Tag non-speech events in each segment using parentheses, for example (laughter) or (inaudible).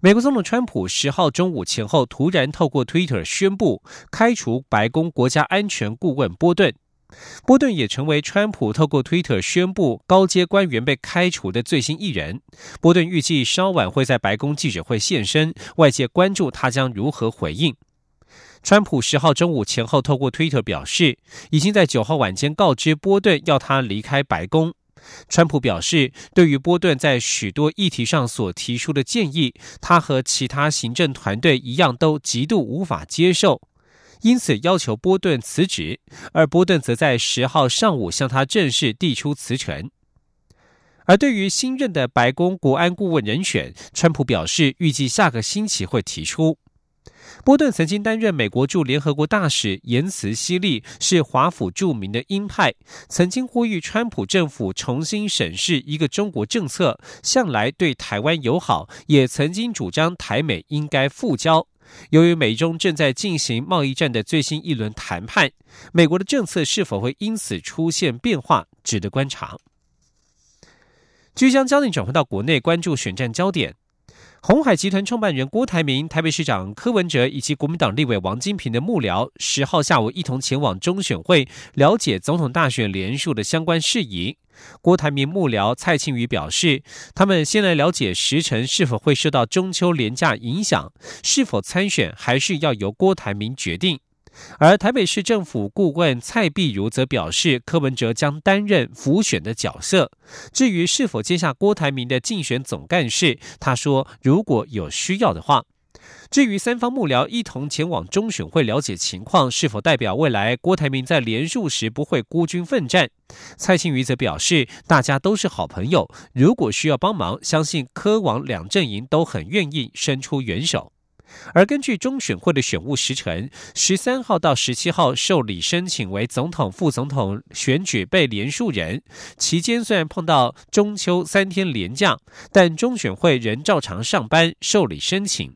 美国总统川普十号中午前后突然透过 Twitter 宣布开除白宫国家安全顾问波顿，波顿也成为川普透过 Twitter 宣布高阶官员被开除的最新一人。波顿预计稍晚会在白宫记者会现身，外界关注他将如何回应。川普十号中午前后透过 Twitter 表示，已经在九号晚间告知波顿要他离开白宫。川普表示，对于波顿在许多议题上所提出的建议，他和其他行政团队一样都极度无法接受，因此要求波顿辞职。而波顿则在十号上午向他正式递出辞呈。而对于新任的白宫国安顾问人选，川普表示，预计下个星期会提出。波顿曾经担任美国驻联合国大使，言辞犀利，是华府著名的鹰派。曾经呼吁川普政府重新审视一个中国政策，向来对台湾友好，也曾经主张台美应该复交。由于美中正在进行贸易战的最新一轮谈判，美国的政策是否会因此出现变化，值得观察。即将焦点转回到国内，关注选战焦点。红海集团创办人郭台铭、台北市长柯文哲以及国民党立委王金平的幕僚，十号下午一同前往中选会了解总统大选连署的相关事宜。郭台铭幕僚蔡庆宇表示，他们先来了解时辰是否会受到中秋连假影响，是否参选还是要由郭台铭决定。而台北市政府顾问蔡碧如则表示，柯文哲将担任辅选的角色。至于是否接下郭台铭的竞选总干事，他说如果有需要的话。至于三方幕僚一同前往中选会了解情况，是否代表未来郭台铭在连署时不会孤军奋战？蔡庆瑜则表示，大家都是好朋友，如果需要帮忙，相信柯王两阵营都很愿意伸出援手。而根据中选会的选务时程，十三号到十七号受理申请为总统、副总统选举被连署人，期间虽然碰到中秋三天连假，但中选会仍照常上班受理申请。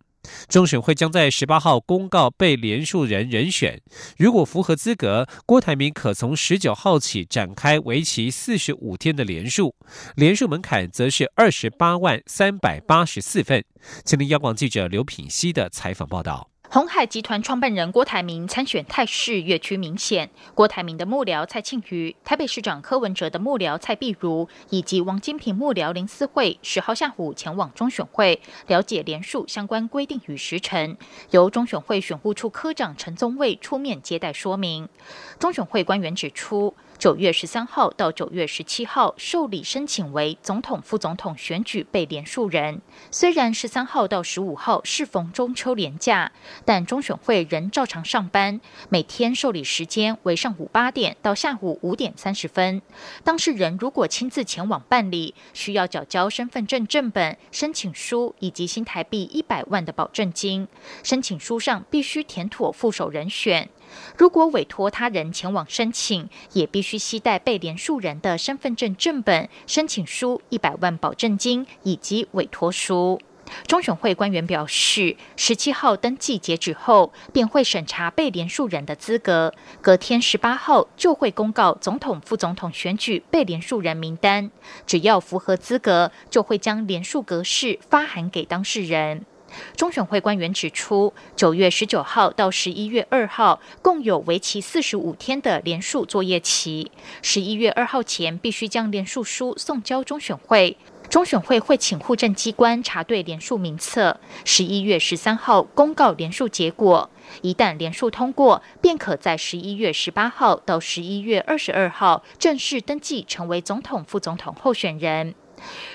中选会将在十八号公告被联署人人选，如果符合资格，郭台铭可从十九号起展开为期四十五天的联署，联署门槛则是二十八万三百八十四份。请听央广记者刘品熙的采访报道。红海集团创办人郭台铭参选态势越趋明显。郭台铭的幕僚蔡庆瑜、台北市长柯文哲的幕僚蔡碧如以及王金平幕僚林思慧，十号下午前往中选会了解联署相关规定与时程，由中选会选务处科长陈宗卫出面接待说明。中选会官员指出。九月十三号到九月十七号受理申请为总统、副总统选举被连署人。虽然十三号到十五号适逢中秋连假，但中选会仍照常上班。每天受理时间为上午八点到下午五点三十分。当事人如果亲自前往办理，需要缴交身份证正本、申请书以及新台币一百万的保证金。申请书上必须填妥副手人选。如果委托他人前往申请，也必须携带被联署人的身份证正本、申请书、一百万保证金以及委托书。中选会官员表示，十七号登记截止后，便会审查被联署人的资格，隔天十八号就会公告总统、副总统选举被联署人名单。只要符合资格，就会将联署格式发函给当事人。中选会官员指出，九月十九号到十一月二号，共有为期四十五天的连署作业期。十一月二号前必须将连署书送交中选会，中选会会请户政机关查对连署名册。十一月十三号公告连署结果，一旦连署通过，便可在十一月十八号到十一月二十二号正式登记成为总统、副总统候选人。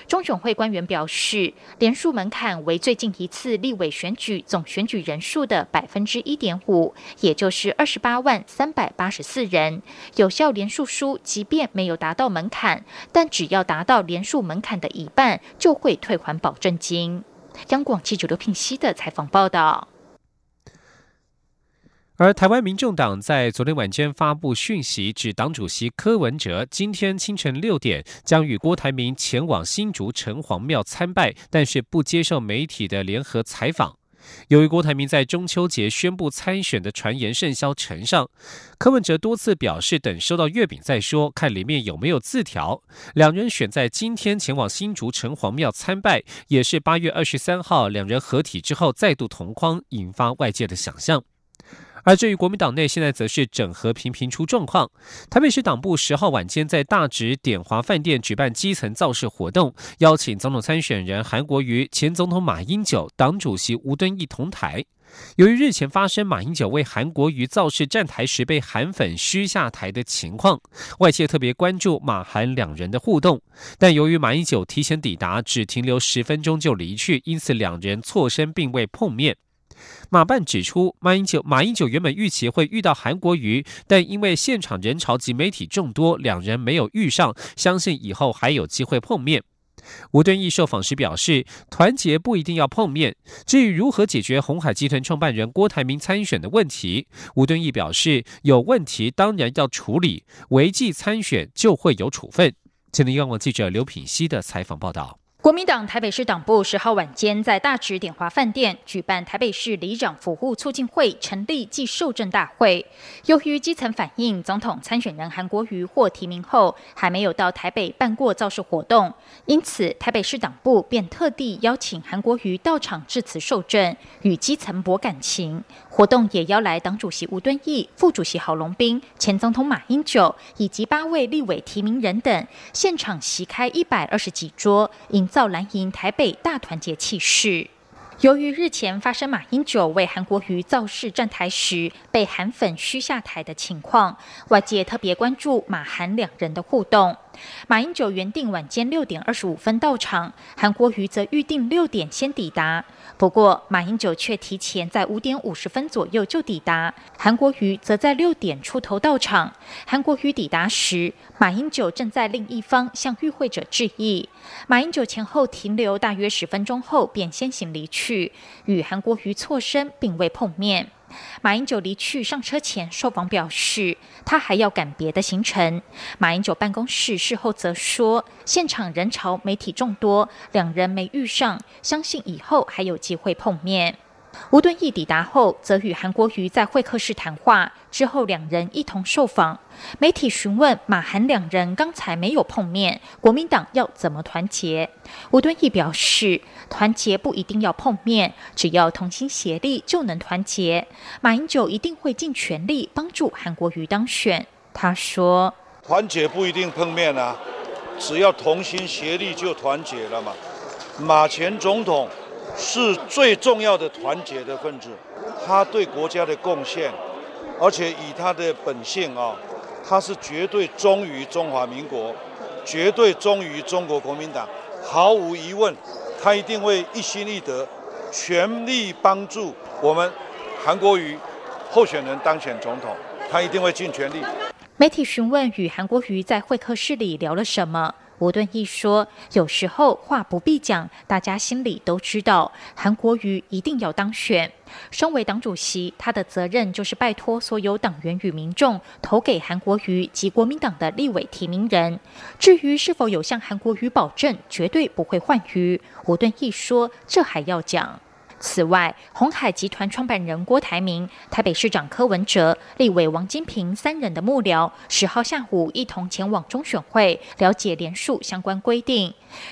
中选会官员表示，连署门槛为最近一次立委选举总选举人数的百分之一点五，也就是二十八万三百八十四人。有效连署书即便没有达到门槛，但只要达到连署门槛的一半，就会退还保证金。央广记者刘品熙的采访报道。而台湾民众党在昨天晚间发布讯息，指党主席柯文哲今天清晨六点将与郭台铭前往新竹城隍庙参拜，但是不接受媒体的联合采访。由于郭台铭在中秋节宣布参选的传言甚嚣尘上，柯文哲多次表示等收到月饼再说，看里面有没有字条。两人选在今天前往新竹城隍庙参拜，也是八月二十三号两人合体之后再度同框，引发外界的想象。而至于国民党内，现在则是整合频频出状况。台北市党部十号晚间在大直典华饭店举办基层造势活动，邀请总统参选人韩国瑜、前总统马英九、党主席吴敦义同台。由于日前发生马英九为韩国瑜造势站台时被韩粉嘘下台的情况，外界特别关注马韩两人的互动。但由于马英九提前抵达，只停留十分钟就离去，因此两人错身并未碰面。马办指出，马英九马英九原本预期会遇到韩国瑜，但因为现场人潮及媒体众多，两人没有遇上。相信以后还有机会碰面。吴敦义受访时表示，团结不一定要碰面。至于如何解决红海集团创办人郭台铭参选的问题，吴敦义表示，有问题当然要处理，违纪参选就会有处分。前天央广记者刘品希的采访报道。国民党台北市党部十号晚间在大直典华饭店举办台北市里长服务促进会成立暨受证大会。由于基层反映，总统参选人韩国瑜获提名后还没有到台北办过造势活动，因此台北市党部便特地邀请韩国瑜到场致辞受证，与基层博感情。活动也邀来党主席吴敦义、副主席郝龙斌、前总统马英九以及八位立委提名人等，现场席开一百二十几桌，营。造蓝营台北大团结气势。由于日前发生马英九为韩国瑜造势站台时被韩粉嘘下台的情况，外界特别关注马韩两人的互动。马英九原定晚间六点二十五分到场，韩国瑜则预定六点先抵达。不过，马英九却提前在五点五十分左右就抵达，韩国瑜则在六点出头到场。韩国瑜抵达时，马英九正在另一方向与会者致意。马英九前后停留大约十分钟后，便先行离去，与韩国瑜错身，并未碰面。马英九离去上车前，受访表示他还要赶别的行程。马英九办公室事后则说，现场人潮媒体众多，两人没遇上，相信以后还有机会碰面。吴敦义抵达后，则与韩国瑜在会客室谈话。之后，两人一同受访。媒体询问马韩两人刚才没有碰面，国民党要怎么团结？吴敦义表示，团结不一定要碰面，只要同心协力就能团结。马英九一定会尽全力帮助韩国瑜当选。他说：“团结不一定碰面啊，只要同心协力就团结了嘛。”马前总统。是最重要的团结的分子，他对国家的贡献，而且以他的本性啊，他是绝对忠于中华民国，绝对忠于中国国民党，毫无疑问，他一定会一心一德，全力帮助我们韩国瑜候选人当选总统，他一定会尽全力。媒体询问与韩国瑜在会客室里聊了什么？吴敦义说：“有时候话不必讲，大家心里都知道，韩国瑜一定要当选。身为党主席，他的责任就是拜托所有党员与民众投给韩国瑜及国民党的立委提名人。至于是否有向韩国瑜保证绝对不会换瑜，吴敦义说，这还要讲。”此外，红海集团创办人郭台铭、台北市长柯文哲、立委王金平三人的幕僚，十号下午一同前往中选会了解联署相关规定。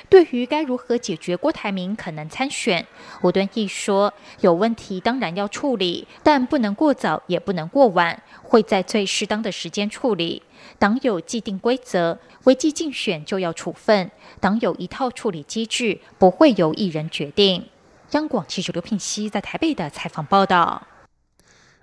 对于该如何解决郭台铭可能参选，吴敦义说：“有问题当然要处理，但不能过早，也不能过晚，会在最适当的时间处理。党有既定规则，违纪竞选就要处分。党有一套处理机制，不会由一人决定。”央广记者刘品熙在台北的采访报道：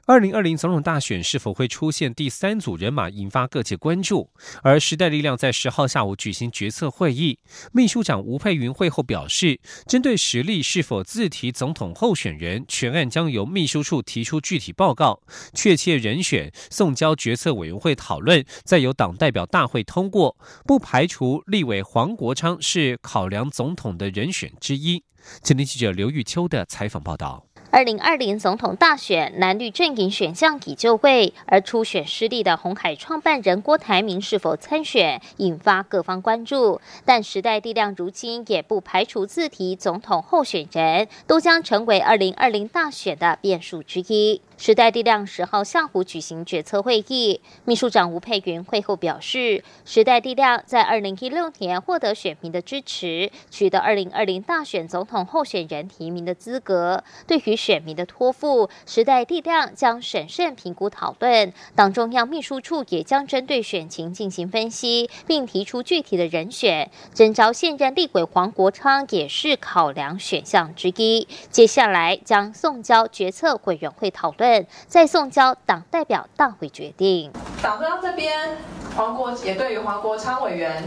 二零二零总统大选是否会出现第三组人马，引发各界关注。而时代力量在十号下午举行决策会议，秘书长吴佩云会后表示，针对实力是否自提总统候选人，全案将由秘书处提出具体报告，确切人选送交决策委员会讨论，再由党代表大会通过。不排除立委黄国昌是考量总统的人选之一。前天记者刘玉秋的采访报道。二零二零总统大选蓝绿阵营选项已就位，而初选失利的红海创办人郭台铭是否参选，引发各方关注。但时代力量如今也不排除自提总统候选人，都将成为二零二零大选的变数之一。时代力量十号下午举行决策会议，秘书长吴佩云会后表示，时代力量在二零一六年获得选民的支持，取得二零二零大选总统候选人提名的资格。对于选民的托付，时代力量将审慎评估讨论，党中央秘书处也将针对选情进行分析，并提出具体的人选。征召现任立委黄国昌也是考量选项之一。接下来将送交决策委员会讨论。再送交党代表大会决定。党中央这边，黄国也对于黄国昌委员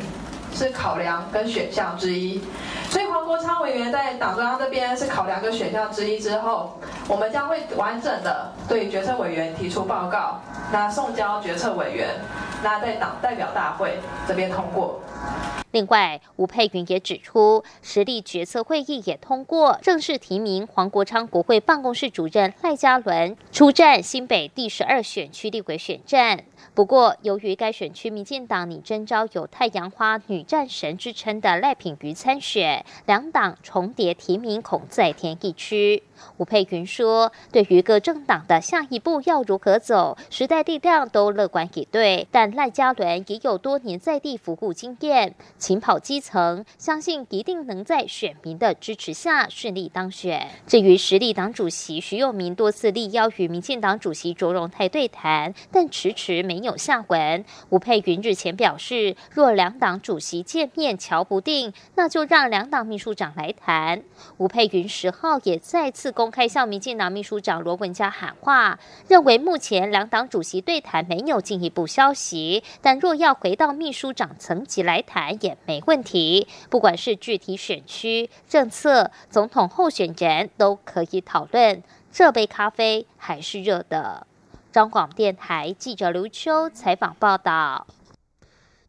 是考量跟选项之一，所以黄国昌委员在党中央这边是考量跟选项之一之后，我们将会完整的对决策委员提出报告，那送交决策委员，那在党代表大会这边通过。另外，吴佩云也指出，实力决策会议也通过正式提名黄国昌国会办公室主任赖嘉伦出战新北第十二选区立委选战。不过，由于该选区民进党拟征召有“太阳花女战神”之称的赖品妤参选，两党重叠提名恐再添一区。吴佩云说：“对于各政党的下一步要如何走，时代力量都乐观以对。但赖嘉伦也有多年在地服务经验，勤跑基层，相信一定能在选民的支持下顺利当选。至于实力党主席徐永明多次力邀与民进党主席卓荣泰对谈，但迟迟没有下文。吴佩云日前表示，若两党主席见面瞧不定，那就让两党秘书长来谈。吴佩云十号也再次。公开向民进党秘书长罗文嘉喊话，认为目前两党主席对谈没有进一步消息，但若要回到秘书长层级来谈也没问题。不管是具体选区政策、总统候选人，都可以讨论。这杯咖啡还是热的。张广电台记者刘秋采访报道。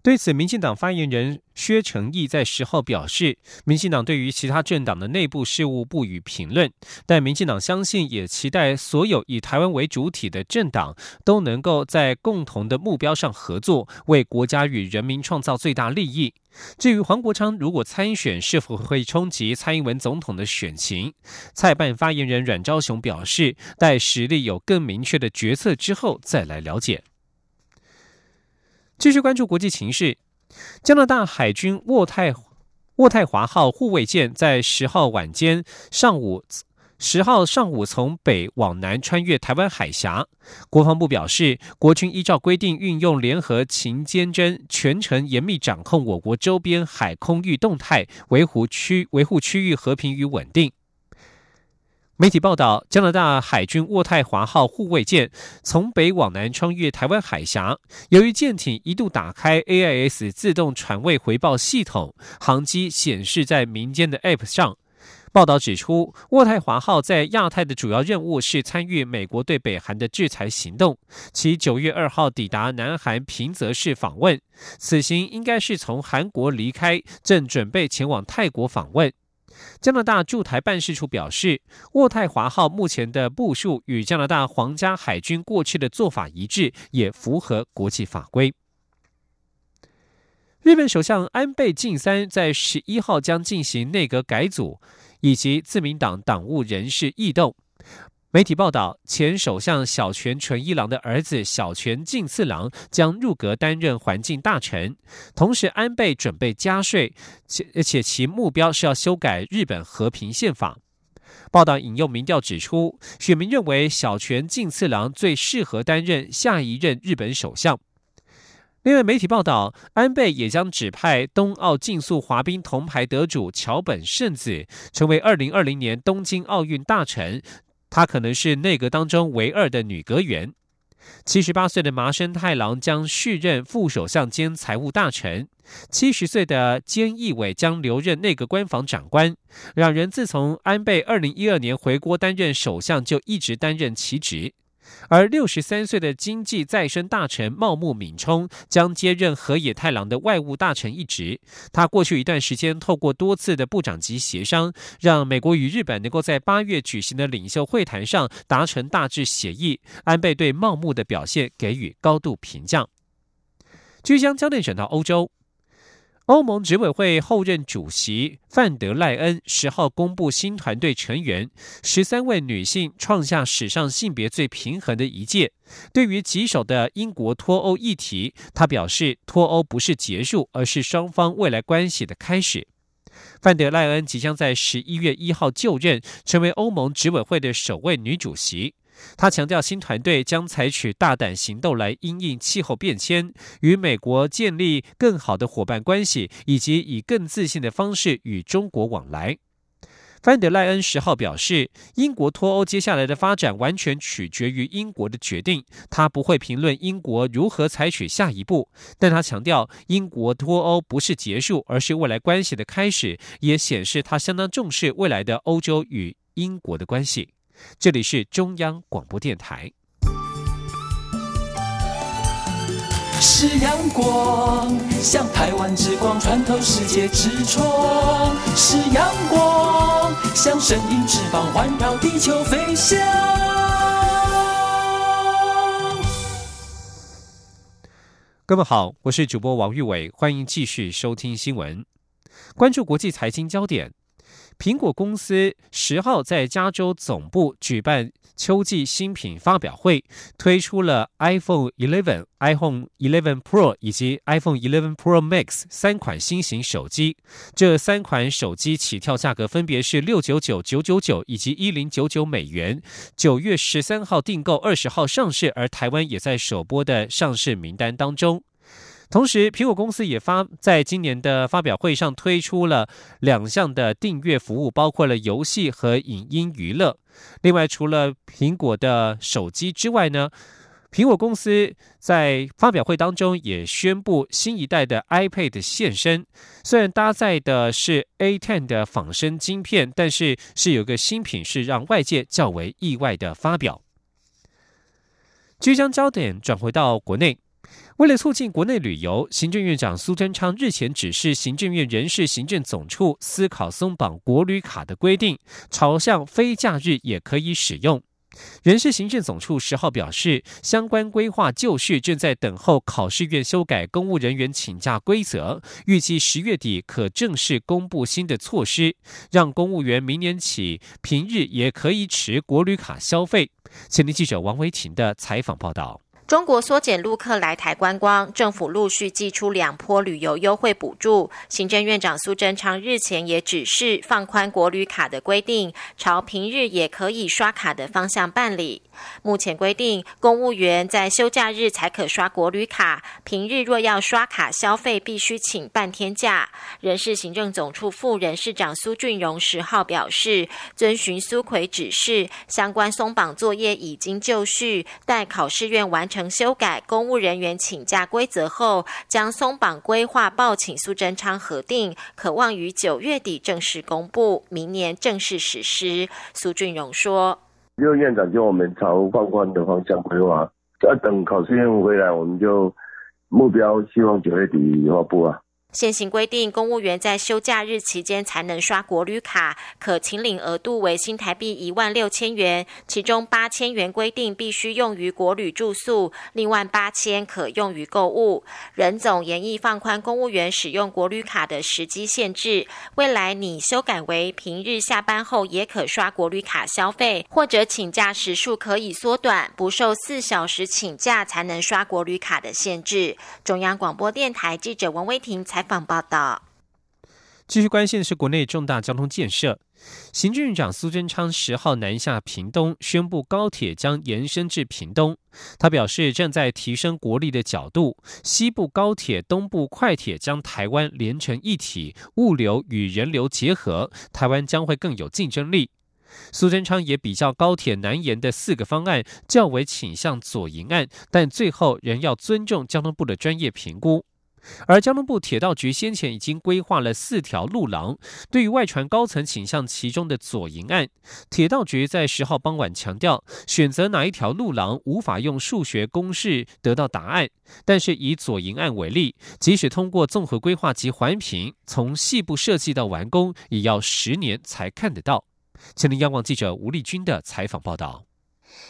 对此，民进党发言人薛成义在十号表示，民进党对于其他政党的内部事务不予评论，但民进党相信，也期待所有以台湾为主体的政党都能够在共同的目标上合作，为国家与人民创造最大利益。至于黄国昌如果参选，是否会冲击蔡英文总统的选情，蔡办发言人阮昭雄表示，待实力有更明确的决策之后再来了解。继续关注国际情势，加拿大海军渥太渥太华号护卫舰在十号晚间上午十号上午从北往南穿越台湾海峡。国防部表示，国军依照规定运用联合勤监侦，全程严密掌控我国周边海空域动态，维护区维护区域和平与稳定。媒体报道，加拿大海军渥太华号护卫舰从北往南穿越台湾海峡。由于舰艇一度打开 AIS 自动船位回报系统，航机显示在民间的 App 上。报道指出，渥太华号在亚太的主要任务是参与美国对北韩的制裁行动。其九月二号抵达南韩平泽市访问，此行应该是从韩国离开，正准备前往泰国访问。加拿大驻台办事处表示，渥太华号目前的部署与加拿大皇家海军过去的做法一致，也符合国际法规。日本首相安倍晋三在十一号将进行内阁改组，以及自民党党务人事异动。媒体报道，前首相小泉纯一郎的儿子小泉进次郎将入阁担任环境大臣。同时，安倍准备加税，且且其目标是要修改日本和平宪法。报道引用民调指出，选民认为小泉进次郎最适合担任下一任日本首相。另外，媒体报道，安倍也将指派冬奥竞速滑冰铜牌得主桥本圣子成为二零二零年东京奥运大臣。她可能是内阁当中唯二的女阁员。七十八岁的麻生太郎将续任副首相兼财务大臣。七十岁的菅义伟将留任内阁官房长官。两人自从安倍二零一二年回国担任首相，就一直担任其职。而六十三岁的经济再生大臣茂木敏充将接任河野太郎的外务大臣一职。他过去一段时间透过多次的部长级协商，让美国与日本能够在八月举行的领袖会谈上达成大致协议。安倍对茂木的表现给予高度评价。据将焦点转到欧洲。欧盟执委会后任主席范德赖恩十号公布新团队成员，十三位女性创下史上性别最平衡的一届。对于棘手的英国脱欧议题，他表示脱欧不是结束，而是双方未来关系的开始。范德赖恩即将在十一月一号就任，成为欧盟执委会的首位女主席。他强调，新团队将采取大胆行动来因应气候变迁，与美国建立更好的伙伴关系，以及以更自信的方式与中国往来。范德赖恩十号表示，英国脱欧接下来的发展完全取决于英国的决定，他不会评论英国如何采取下一步。但他强调，英国脱欧不是结束，而是未来关系的开始，也显示他相当重视未来的欧洲与英国的关系。这里是中央广播电台。是阳光，像台湾之光穿透世界之窗；是阳光，像神鹰翅膀环绕地球飞翔。各位好，我是主播王玉伟，欢迎继续收听新闻，关注国际财经焦点。苹果公司十号在加州总部举办秋季新品发表会，推出了 iPhone 11、iPhone 11 Pro 以及 iPhone 11 Pro Max 三款新型手机。这三款手机起跳价格分别是六九九、九九九以及一零九九美元。九月十三号订购，二十号上市，而台湾也在首播的上市名单当中。同时，苹果公司也发在今年的发表会上推出了两项的订阅服务，包括了游戏和影音娱乐。另外，除了苹果的手机之外呢，苹果公司在发表会当中也宣布新一代的 iPad 现身。虽然搭载的是 A10 的仿生晶片，但是是有个新品是让外界较为意外的发表。即将焦点转回到国内。为了促进国内旅游，行政院长苏贞昌日前指示行政院人事行政总处思考松绑国旅卡的规定，朝向非假日也可以使用。人事行政总处十号表示，相关规划就绪，正在等候考试院修改公务人员请假规则，预计十月底可正式公布新的措施，让公务员明年起平日也可以持国旅卡消费。前天记者王维婷的采访报道。中国缩减陆客来台观光，政府陆续寄出两波旅游优惠补助。行政院长苏贞昌日前也指示放宽国旅卡的规定，朝平日也可以刷卡的方向办理。目前规定，公务员在休假日才可刷国旅卡，平日若要刷卡消费，必须请半天假。人事行政总处副人事长苏俊荣十号表示，遵循苏奎指示，相关松绑作业已经就绪，待考试院完成修改公务人员请假规则后，将松绑规划报请苏贞昌核定，渴望于九月底正式公布，明年正式实施。苏俊荣说。因为院长叫我们朝放宽的方向规划，要等考试院回来，我们就目标希望九月底发布啊。现行规定，公务员在休假日期间才能刷国旅卡，可请领额度为新台币一万六千元，其中八千元规定必须用于国旅住宿，另外八千可用于购物。任总严议放宽公务员使用国旅卡的时机限制，未来拟修改为平日下班后也可刷国旅卡消费，或者请假时数可以缩短，不受四小时请假才能刷国旅卡的限制。中央广播电台记者王威婷采。访报道。继续关心的是国内重大交通建设。行政院长苏贞昌十号南下屏东，宣布高铁将延伸至屏东。他表示，正在提升国力的角度，西部高铁、东部快铁将台湾连成一体，物流与人流结合，台湾将会更有竞争力。苏贞昌也比较高铁南延的四个方案，较为倾向左营案，但最后仍要尊重交通部的专业评估。而交通部铁道局先前已经规划了四条路廊，对于外传高层倾向其中的左营案，铁道局在十号傍晚强调，选择哪一条路廊无法用数学公式得到答案。但是以左营案为例，即使通过综合规划及环评，从细部设计到完工，也要十年才看得到。前林央广记者吴丽君的采访报道。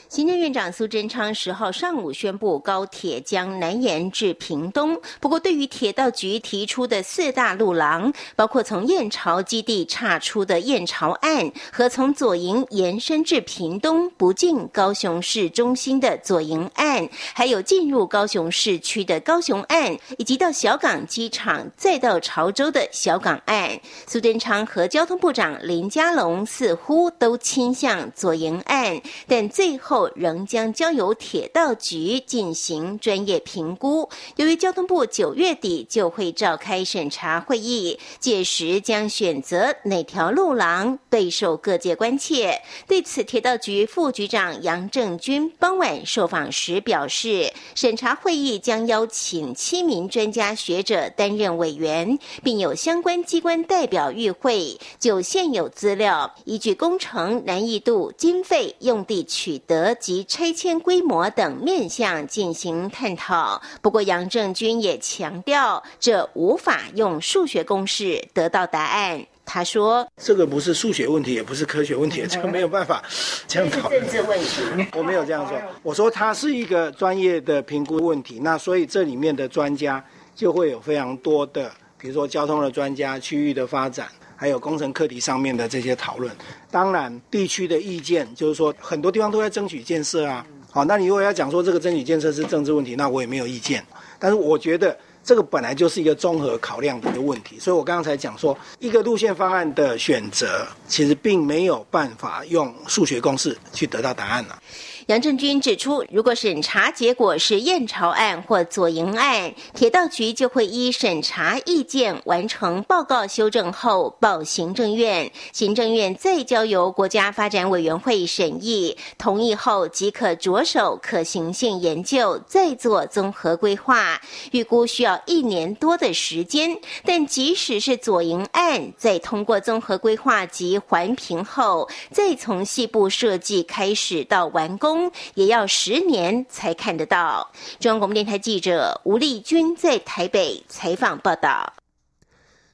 行政院长苏贞昌十号上午宣布，高铁将南延至屏东。不过，对于铁道局提出的四大路廊，包括从燕巢基地岔出的燕巢岸，和从左营延伸至屏东不进高雄市中心的左营岸，还有进入高雄市区的高雄岸，以及到小港机场再到潮州的小港岸，苏贞昌和交通部长林佳龙似乎都倾向左营岸，但最后。仍将交由铁道局进行专业评估。由于交通部九月底就会召开审查会议，届时将选择哪条路廊备受各界关切。对此，铁道局副局长杨正军傍晚受访时表示，审查会议将邀请七名专家学者担任委员，并有相关机关代表与会，就现有资料，依据工程难易度、经费、用地取得。及拆迁规模等面向进行探讨。不过，杨正军也强调，这无法用数学公式得到答案。他说：“这个不是数学问题，也不是科学问题，这个 (laughs) 没有办法这样讨论。政治问题，(laughs) 我没有这样说。我说它是一个专业的评估问题。那所以这里面的专家就会有非常多的，比如说交通的专家、区域的发展。”还有工程课题上面的这些讨论，当然地区的意见就是说很多地方都在争取建设啊。好，那你如果要讲说这个争取建设是政治问题，那我也没有意见。但是我觉得这个本来就是一个综合考量的一个问题，所以我刚才讲说一个路线方案的选择，其实并没有办法用数学公式去得到答案了。杨正军指出，如果审查结果是燕巢案或左营案，铁道局就会依审查意见完成报告修正后报行政院，行政院再交由国家发展委员会审议，同意后即可着手可行性研究，再做综合规划，预估需要一年多的时间。但即使是左营案，在通过综合规划及环评后，再从细部设计开始到完工。也要十年才看得到。中央广播电台记者吴丽君在台北采访报道。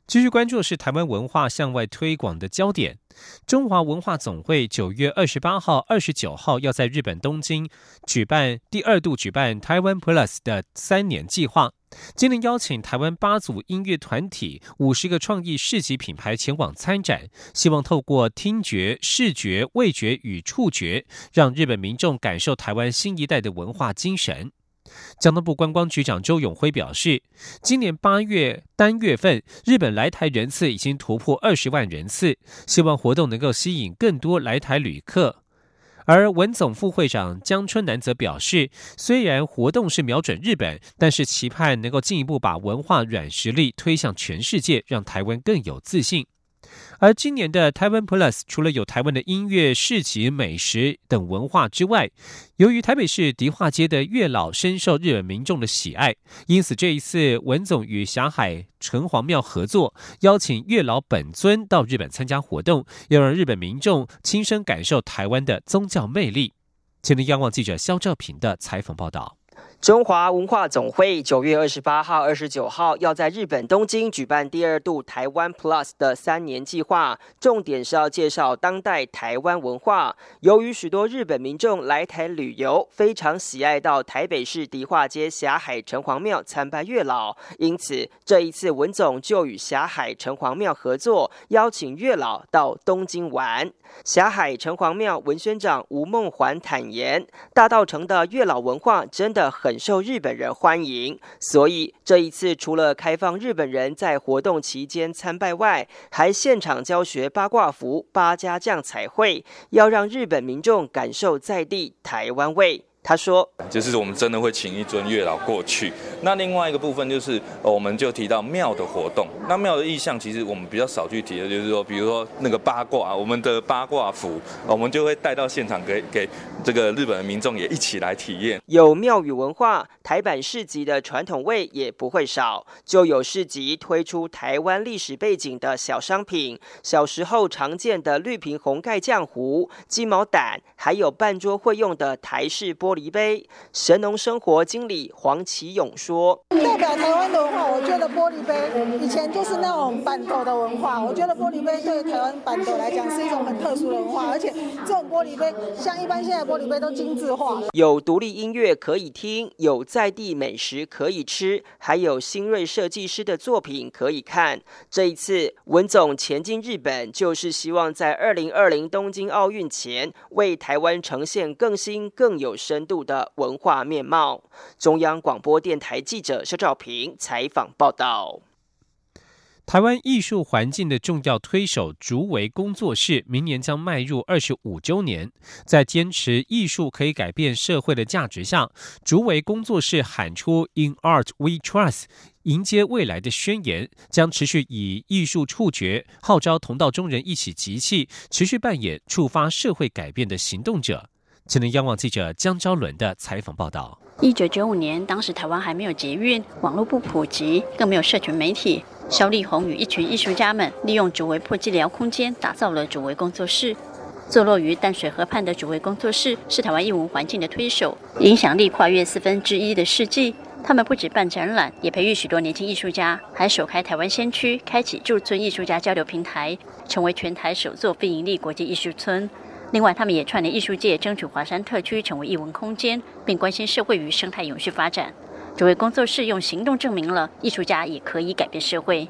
继续关注的是台湾文化向外推广的焦点。中华文化总会九月二十八号、二十九号要在日本东京举办第二度举办台湾 Plus 的三年计划。今年邀请台湾八组音乐团体、五十个创意市级品牌前往参展，希望透过听觉、视觉、味觉与触觉，让日本民众感受台湾新一代的文化精神。交通部观光局长周永辉表示，今年八月单月份日本来台人次已经突破二十万人次，希望活动能够吸引更多来台旅客。而文总副会长江春南则表示，虽然活动是瞄准日本，但是期盼能够进一步把文化软实力推向全世界，让台湾更有自信。而今年的台湾 Plus 除了有台湾的音乐、市集、美食等文化之外，由于台北市迪化街的月老深受日本民众的喜爱，因此这一次文总与霞海城隍庙合作，邀请月老本尊到日本参加活动，要让日本民众亲身感受台湾的宗教魅力。前天央望记者肖兆平的采访报道。中华文化总会九月二十八号、二十九号要在日本东京举办第二度台湾 Plus 的三年计划，重点是要介绍当代台湾文化。由于许多日本民众来台旅游，非常喜爱到台北市迪化街霞海城隍庙参拜月老，因此这一次文总就与霞海城隍庙合作，邀请月老到东京玩。霞海城隍庙文宣长吴梦环坦言，大道城的月老文化真的很受日本人欢迎，所以这一次除了开放日本人在活动期间参拜外，还现场教学八卦符、八家将彩绘，要让日本民众感受在地台湾味。他说：“就是我们真的会请一尊月老过去。那另外一个部分就是，我们就提到庙的活动。那庙的意象，其实我们比较少去提的，就是说，比如说那个八卦，我们的八卦符，我们就会带到现场给给这个日本的民众也一起来体验。有庙宇文化，台版市集的传统味也不会少。就有市集推出台湾历史背景的小商品，小时候常见的绿瓶红盖浆糊、鸡毛掸，还有半桌会用的台式玻。”玻璃杯，神农生活经理黄启勇说：“表台湾的文化，我觉得玻璃杯以前就是那种板斗的文化。我觉得玻璃杯对台湾板斗来讲是一种很特殊的文化，而且这种玻璃杯像一般现在玻璃杯都精致化，有独立音乐可以听，有在地美食可以吃，还有新锐设计师的作品可以看。这一次文总前进日本，就是希望在二零二零东京奥运前，为台湾呈现更新更有深。”度的文化面貌。中央广播电台记者肖兆平采访报道。台湾艺术环境的重要推手竹围工作室，明年将迈入二十五周年。在坚持艺术可以改变社会的价值下，竹围工作室喊出 “In Art We Trust”，迎接未来的宣言，将持续以艺术触觉号召同道中人一起集气，持续扮演触发社会改变的行动者。请能央望记者江昭伦的采访报道。一九九五年，当时台湾还没有捷运，网络不普及，更没有社群媒体。肖丽红与一群艺术家们利用主围破机聊空间，打造了主围工作室。坐落于淡水河畔的主围工作室，是台湾艺文环境的推手，影响力跨越四分之一的世纪。他们不止办展览，也培育许多年轻艺术家，还首开台湾先驱，开启驻村艺术家交流平台，成为全台首座非营利国际艺术村。另外，他们也串联艺术界，争取华山特区成为艺文空间，并关心社会与生态永续发展。主位工作室用行动证明了艺术家也可以改变社会。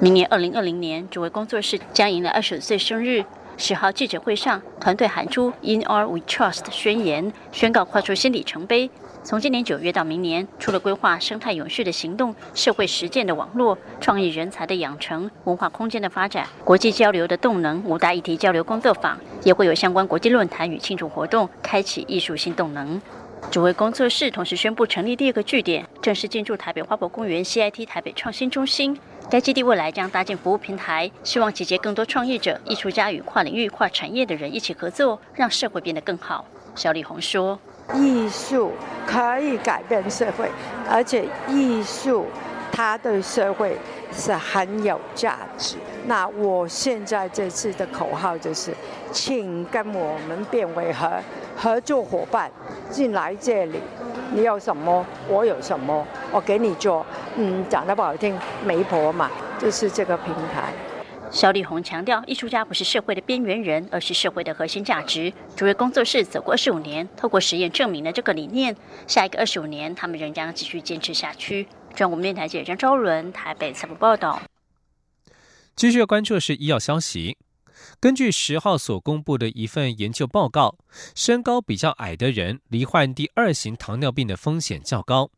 明年二零二零年，主位工作室将迎来二十五岁生日。十号记者会上，团队喊出 “In Our We Trust” 宣言，宣告跨出新里程碑。从今年九月到明年，除了规划生态永续的行动、社会实践的网络、创意人才的养成、文化空间的发展、国际交流的动能五大议题交流工作坊，也会有相关国际论坛与庆祝活动，开启艺术新动能。主位工作室同时宣布成立第二个据点，正式进驻台北花博公园 CIT 台北创新中心。该基地未来将搭建服务平台，希望集结更多创业者、艺术家与跨领域、跨产业的人一起合作，让社会变得更好。小李红说。艺术可以改变社会，而且艺术它对社会是很有价值。那我现在这次的口号就是，请跟我们变为合合作伙伴进来这里。你有什么，我有什么，我给你做。嗯，讲得不好听，媒婆嘛，就是这个平台。肖丽红强调，艺术家不是社会的边缘人，而是社会的核心价值。主位工作室走过二十五年，透过实验证明了这个理念。下一个二十五年，他们仍将继续坚持下去。中国电台记者张昭伦台北采访报道。继续关注的是医药消息。根据十号所公布的一份研究报告，身高比较矮的人罹患第二型糖尿病的风险较高。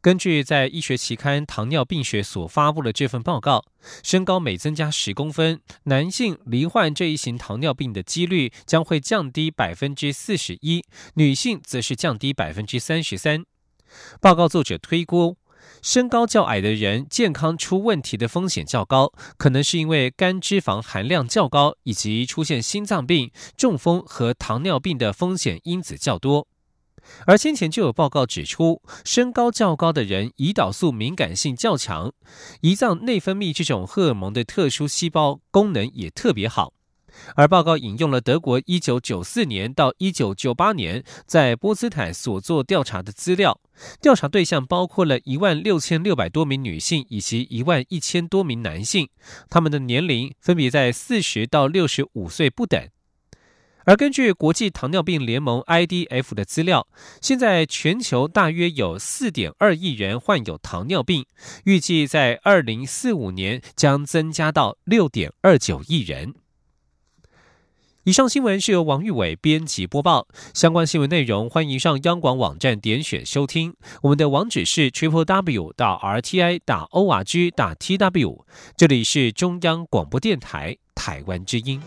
根据在医学期刊《糖尿病学》所发布的这份报告，身高每增加十公分，男性罹患这一型糖尿病的几率将会降低百分之四十一，女性则是降低百分之三十三。报告作者推估，身高较矮的人健康出问题的风险较高，可能是因为肝脂肪含量较高，以及出现心脏病、中风和糖尿病的风险因子较多。而先前就有报告指出，身高较高的人胰岛素敏感性较强，胰脏内分泌这种荷尔蒙的特殊细胞功能也特别好。而报告引用了德国一九九四年到一九九八年在波茨坦所做调查的资料，调查对象包括了一万六千六百多名女性以及一万一千多名男性，他们的年龄分别在四十到六十五岁不等。而根据国际糖尿病联盟 （IDF） 的资料，现在全球大约有4.2亿人患有糖尿病，预计在2045年将增加到6.29亿人。以上新闻是由王玉伟编辑播报，相关新闻内容欢迎上央广网站点选收听。我们的网址是 triple w 到 r t i 打 o r g 打 t w。这里是中央广播电台台湾之音。